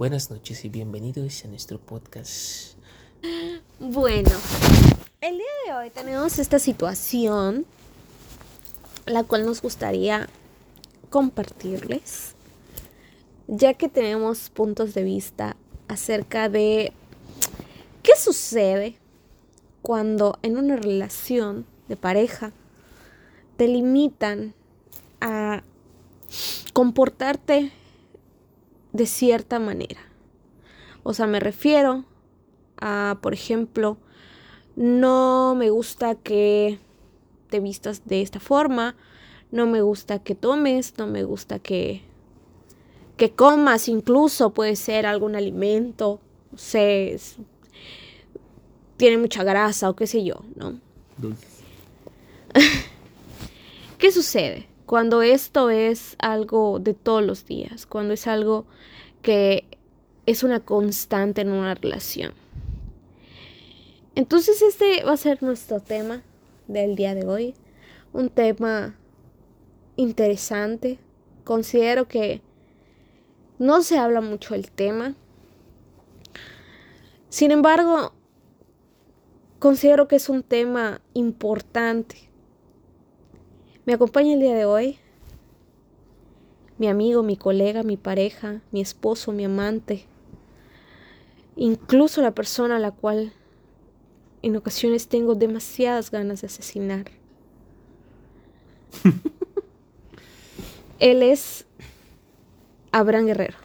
Buenas noches y bienvenidos a nuestro podcast. Bueno, el día de hoy tenemos esta situación, la cual nos gustaría compartirles, ya que tenemos puntos de vista acerca de qué sucede cuando en una relación de pareja te limitan a comportarte de cierta manera. O sea, me refiero a, por ejemplo, no me gusta que te vistas de esta forma, no me gusta que tomes, no me gusta que que comas incluso puede ser algún alimento, no sé, tiene mucha grasa o qué sé yo, ¿no? ¿Qué sucede? Cuando esto es algo de todos los días, cuando es algo que es una constante en una relación. Entonces este va a ser nuestro tema del día de hoy. Un tema interesante. Considero que no se habla mucho del tema. Sin embargo, considero que es un tema importante. Me acompaña el día de hoy mi amigo, mi colega, mi pareja, mi esposo, mi amante, incluso la persona a la cual en ocasiones tengo demasiadas ganas de asesinar. Él es Abraham Guerrero.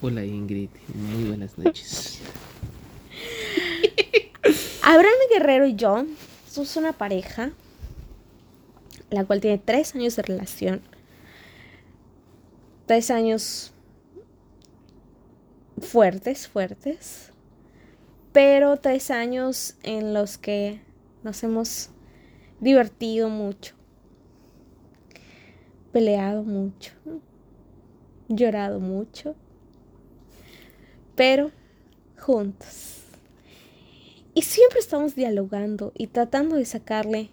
Hola Ingrid, muy buenas noches. Abraham Guerrero y yo somos una pareja, la cual tiene tres años de relación. Tres años fuertes, fuertes pero tres años en los que nos hemos divertido mucho, peleado mucho, llorado mucho, pero juntos. Y siempre estamos dialogando y tratando de sacarle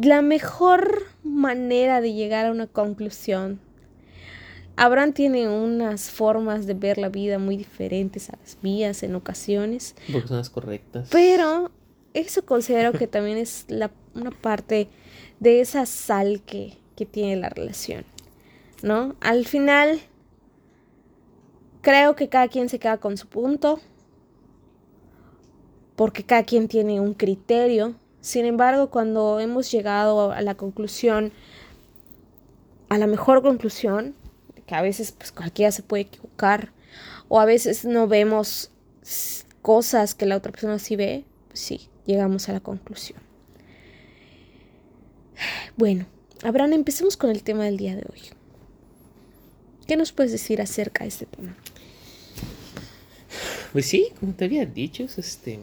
la mejor manera de llegar a una conclusión Abraham tiene unas formas de ver la vida muy diferentes a las mías en ocasiones. Porque son las correctas. Pero eso considero que también es la, una parte de esa sal que, que tiene la relación. ¿No? Al final, creo que cada quien se queda con su punto. Porque cada quien tiene un criterio. Sin embargo, cuando hemos llegado a la conclusión, a la mejor conclusión, que a veces pues cualquiera se puede equivocar o a veces no vemos cosas que la otra persona sí ve, pues sí, llegamos a la conclusión. Bueno, Abraham, empecemos con el tema del día de hoy. ¿Qué nos puedes decir acerca de este tema? Pues sí, como te había dicho, es este.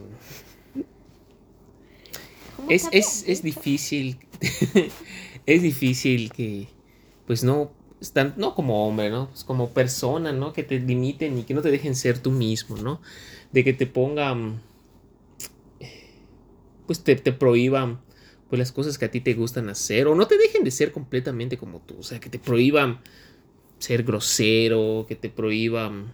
Es, es, es difícil. es difícil que pues no no como hombre, ¿no? Pues como persona, ¿no? Que te limiten y que no te dejen ser tú mismo, ¿no? De que te pongan, pues te, te prohíban pues las cosas que a ti te gustan hacer o no te dejen de ser completamente como tú, o sea, que te prohíban ser grosero, que te prohíban...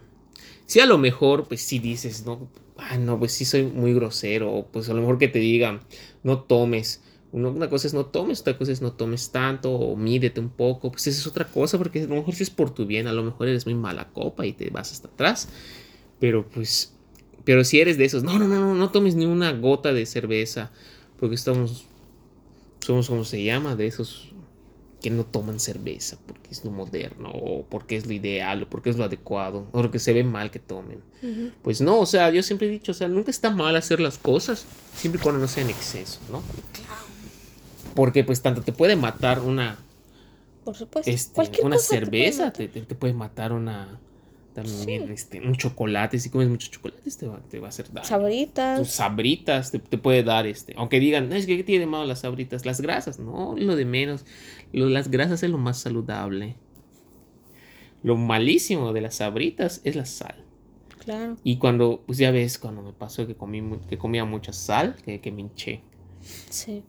Si a lo mejor, pues si dices, no, ah, no, pues sí soy muy grosero, pues a lo mejor que te digan, no tomes, una cosa es no tomes, otra cosa es no tomes tanto o mídete un poco. Pues esa es otra cosa, porque a lo mejor si es por tu bien, a lo mejor eres muy mala copa y te vas hasta atrás. Pero pues, pero si eres de esos, no, no, no, no, no tomes ni una gota de cerveza, porque estamos, somos como se llama, de esos que no toman cerveza porque es lo moderno o porque es lo ideal o porque es lo adecuado o porque se ve mal que tomen. Pues no, o sea, yo siempre he dicho, o sea, nunca está mal hacer las cosas siempre y cuando no sea en exceso, ¿no? Porque pues tanto te puede matar una... Por supuesto. Este, una cerveza, te puede, te, puede matar una... También este, un chocolate, si comes muchos chocolates te va, te va a hacer daño. Sabritas. Tus sabritas te, puede dar este. Aunque digan, es que ¿qué tiene de malo las sabritas? Las grasas, no, lo de menos. Lo, las grasas es lo más saludable. Lo malísimo de las sabritas es la sal. Claro. Y cuando, pues ya ves, cuando me pasó que comí que comía mucha sal, que, que me hinché. Sí.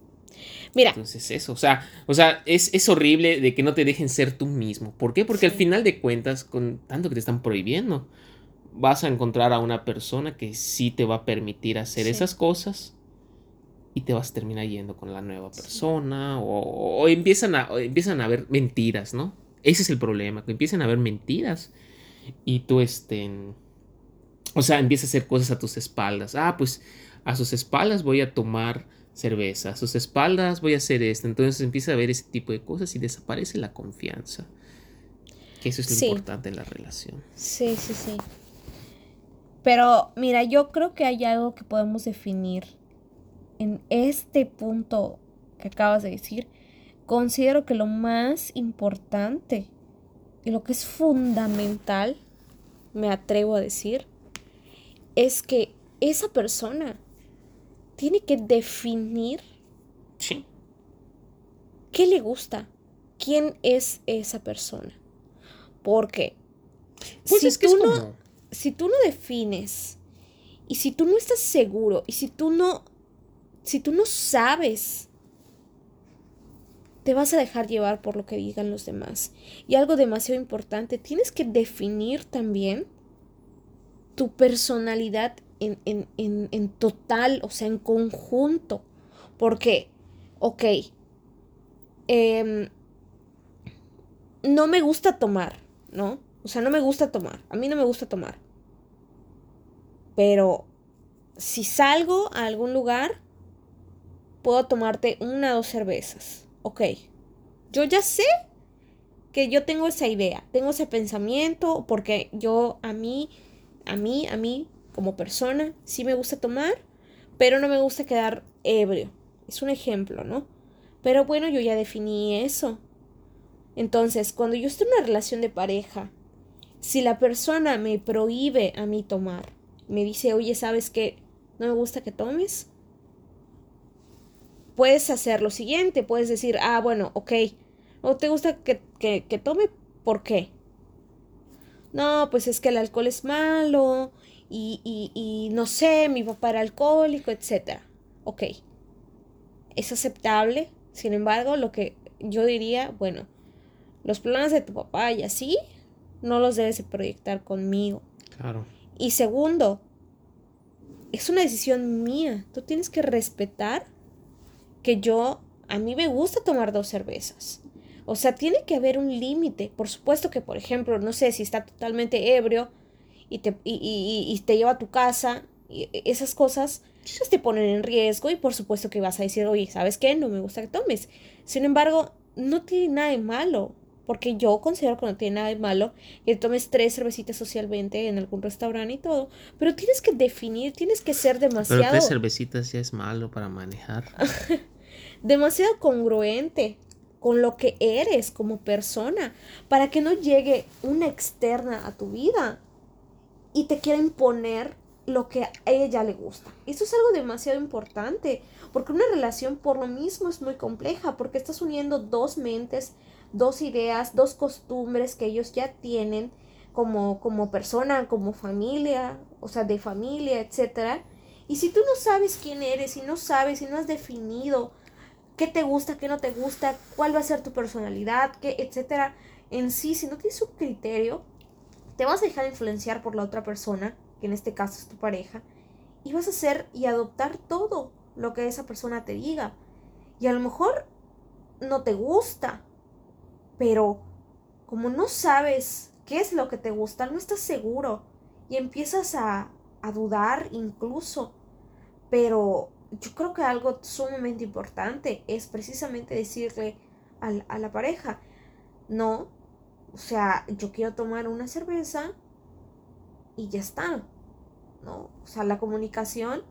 Mira. Entonces eso, o sea, o sea es, es, horrible de que no te dejen ser tú mismo. ¿Por qué? Porque al final de cuentas, con tanto que te están prohibiendo, vas a encontrar a una persona que sí te va a permitir hacer esas cosas y te vas a terminar yendo con la nueva persona o, empiezan, a, empiezan a haber mentiras, ¿no? Ese es el problema, que empiezan a haber mentiras y tú estén... O sea, empiezas a hacer cosas a tus espaldas. Ah, pues a sus espaldas voy a tomar cerveza, a sus espaldas voy a hacer esto. Entonces empieza a ver ese tipo de cosas y desaparece la confianza. Que eso es lo importante en la relación. Sí, sí, sí. Pero mira, yo creo que hay algo que podemos definir en este punto que acabas de decir. Considero que lo más importante y lo que es fundamental, me atrevo a decir, es que esa persona tiene que definir qué le gusta, quién es esa persona. Porque pues si, tú no, si tú no defines y si tú no estás seguro y si tú no, si tú no sabes, te vas a dejar llevar por lo que digan los demás. Y algo demasiado importante, tienes que definir también tu personalidad en, total, o sea, en conjunto. Porque, ok, em, no me gusta tomar, ¿no? O sea, no me gusta tomar. A mí no me gusta tomar. Pero si salgo a algún lugar, puedo tomarte una o dos cervezas. Ok. Yo ya sé que yo tengo esa idea, tengo ese pensamiento, porque yo a mí, a mí, a mí como persona, sí me gusta tomar, pero no me gusta quedar ebrio. Es un ejemplo, ¿no? Pero bueno, yo ya definí eso. Entonces, cuando yo estoy en una relación de pareja, si la persona me prohíbe a mí tomar, me dice, oye, ¿sabes qué? No me gusta que tomes. Puedes hacer lo siguiente, puedes decir, ah, bueno, ok, ¿o te gusta que, que, que tome? ¿Por qué? No, pues es que el alcohol es malo y, y, y no sé, mi papá era alcohólico, etc. Ok, es aceptable, sin embargo, lo que yo diría, bueno, los planes de tu papá y así, no los debes de proyectar conmigo. Claro. Y segundo, es una decisión mía. Tú tienes que respetar que yo, a mí me gusta tomar dos cervezas. O sea, tiene que haber un límite. Por supuesto que, por ejemplo, no sé si está totalmente ebrio, y te, y, te lleva a tu casa, y esas cosas pues, te ponen en riesgo y por supuesto que vas a decir, oye, ¿sabes qué? No me gusta que tomes. Sin embargo, no tiene nada de malo, porque yo considero que no tiene nada de malo que tomes tres cervecitas socialmente en algún restaurante y todo, pero tienes que definir, tienes que ser demasiado... Pero tres cervecitas ya es malo para manejar. demasiado congruente con lo que eres como persona, para que no llegue una externa a tu vida y te quieren poner lo que a ella le gusta. Eso es algo demasiado importante, porque una relación por lo mismo es muy compleja, porque estás uniendo dos mentes, dos ideas, dos costumbres que ellos ya tienen como, como persona, como familia, o sea, de familia, etc. Y si tú no sabes quién eres, y no sabes, y no has definido qué te gusta, qué no te gusta, cuál va a ser tu personalidad, qué, etcétera, en sí, si no tienes un criterio, te vas a dejar influenciar por la otra persona, que en este caso es tu pareja, y vas a hacer y adoptar todo lo que esa persona te diga. Y a lo mejor no te gusta, pero como no sabes qué es lo que te gusta, no estás seguro y empiezas a, a dudar incluso. Pero yo creo que algo sumamente importante es precisamente decirle a, a la pareja, no, o sea, yo quiero tomar una cerveza y ya está. ¿No? O sea, la comunicación,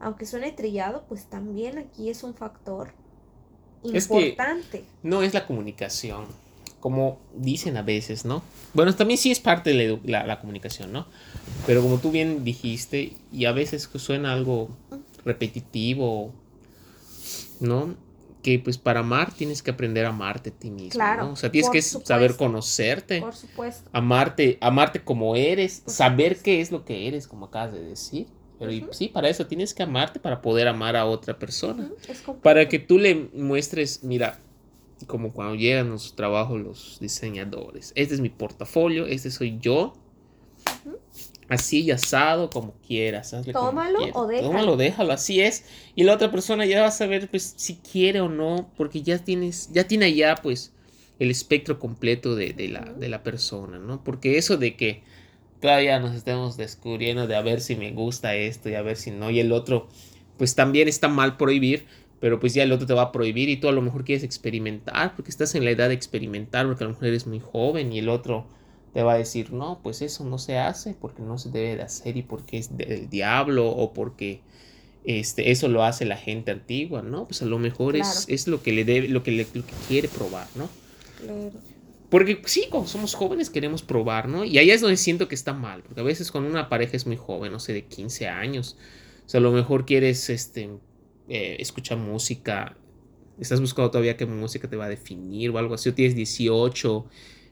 aunque suene trillado, pues también aquí es un factor importante. no es la comunicación, como dicen a veces, ¿no? Bueno, también sí es parte de la, la comunicación, ¿no? Pero como tú bien dijiste, y a veces suena algo repetitivo, ¿no? Que pues para amar tienes que aprender a amarte a ti mismo. Claro. O sea, tienes que saber conocerte. Por supuesto. Amarte, amarte como eres, saber qué es lo que eres, como acabas de decir. Pero y- sí, para eso tienes que amarte para poder amar a otra persona. Para que tú le muestres, mira, como cuando llegan a su trabajo los diseñadores. Este es mi portafolio, este soy yo. Así y asado, como quieras. hazle como Tómalo quieras. o déjalo. Tómalo, déjalo, así es. Y la otra persona ya va a saber pues, si quiere o no, porque ya tienes, ya tiene ya pues el espectro completo de, de la, de la persona, ¿no? Porque eso de que todavía nos estemos descubriendo de a ver si me gusta esto y a ver si no, y el otro, pues también está mal prohibir, pero pues ya el otro te va a prohibir y tú a lo mejor quieres experimentar, porque estás en la edad de experimentar, porque a lo mejor eres muy joven y el otro te va a decir, no, pues eso no se hace, porque no se debe de hacer y porque es del diablo o porque este, eso lo hace la gente antigua, ¿no? Pues a lo mejor es, es lo que le debe, lo que, le, lo que quiere probar, ¿no? Claro. Porque sí, cuando somos jóvenes queremos probar, ¿no? Y ahí es donde siento que está mal, porque a veces cuando una pareja es muy joven, no sé, de 15 años, o sea, a lo mejor quieres este, eh, escuchar música, estás buscando todavía qué música te va a definir o algo así, o tienes 18,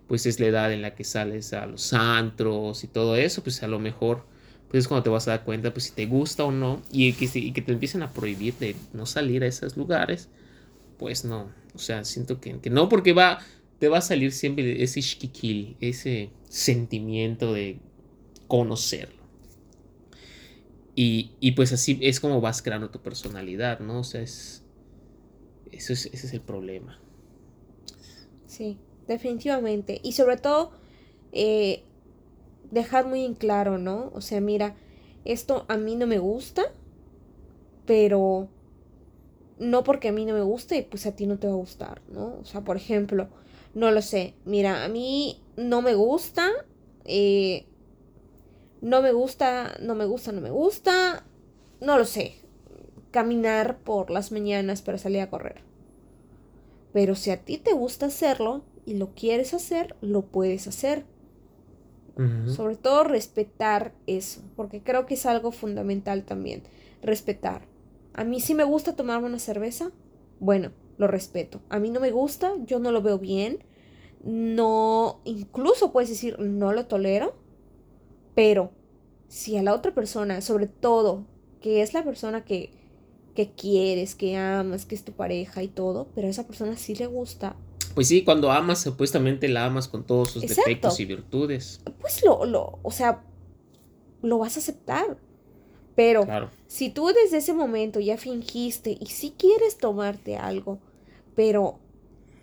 pues es la edad en la que sales a los antros y todo eso, pues a lo mejor pues es cuando te vas a dar cuenta pues si te gusta o no y que, que te empiecen a prohibir de no salir a esos lugares, pues no, o sea, siento que, no porque va te va a salir siempre ese shkikil, ese sentimiento de conocerlo. Y, y pues así es como vas creando tu personalidad, ¿no? O sea, es, eso es, ese es el problema. Sí, definitivamente. Y sobre todo, eh, dejar muy en claro, ¿no? O sea, mira, esto a mí no me gusta, pero no porque a mí no me guste, pues a ti no te va a gustar, ¿no? O sea, por ejemplo, no lo sé, mira, a mí no me gusta, eh, no me gusta, no me gusta, no me gusta, no lo sé, caminar por las mañanas para salir a correr. Pero si a ti te gusta hacerlo y lo quieres hacer, lo puedes hacer. Sobre todo respetar eso, porque creo que es algo fundamental también, respetar. A mí sí me gusta tomarme una cerveza, bueno, lo respeto. A mí no me gusta, yo no lo veo bien, no, incluso puedes decir, no lo tolero, pero si a la otra persona, sobre todo, que es la persona que, que quieres, que amas, que es tu pareja y todo, pero a esa persona sí le gusta, Pues sí, cuando amas, supuestamente la amas con todos sus Exacto. defectos y virtudes. pues lo, lo, o sea, lo vas a aceptar. Pero Claro. si tú desde ese momento ya fingiste y si quieres tomarte algo, pero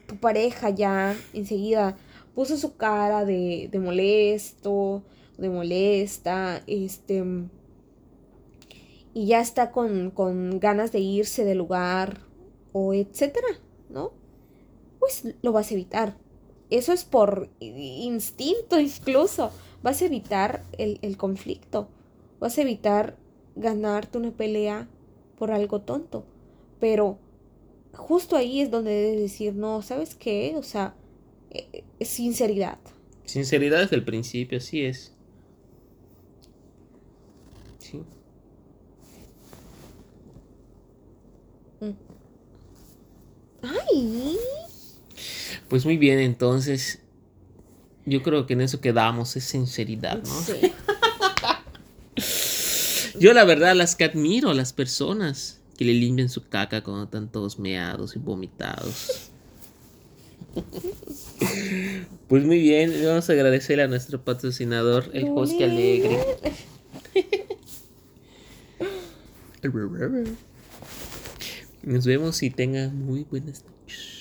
tu pareja ya enseguida puso su cara de, de molesto, de molesta, este, y ya está con, con ganas de irse del lugar o etcétera, ¿no? Pues lo vas a evitar. Eso es por instinto incluso. Vas a evitar el, el conflicto. Vas a evitar ganarte una pelea por algo tonto. Pero justo ahí es donde debes decir, no, ¿sabes qué? O sea, eh, eh, sinceridad. Sinceridad desde el principio, así es. Sí. Ay, Pues muy bien, entonces. Yo creo que en eso quedamos, es sinceridad, ¿no? sí. Yo la verdad las que admiro a las personas que le limpian su caca cuando están todos meados y vomitados. Pues muy bien, vamos a agradecer a nuestro patrocinador, el Bosque Alegre. Nos vemos y tengan muy buenas noches.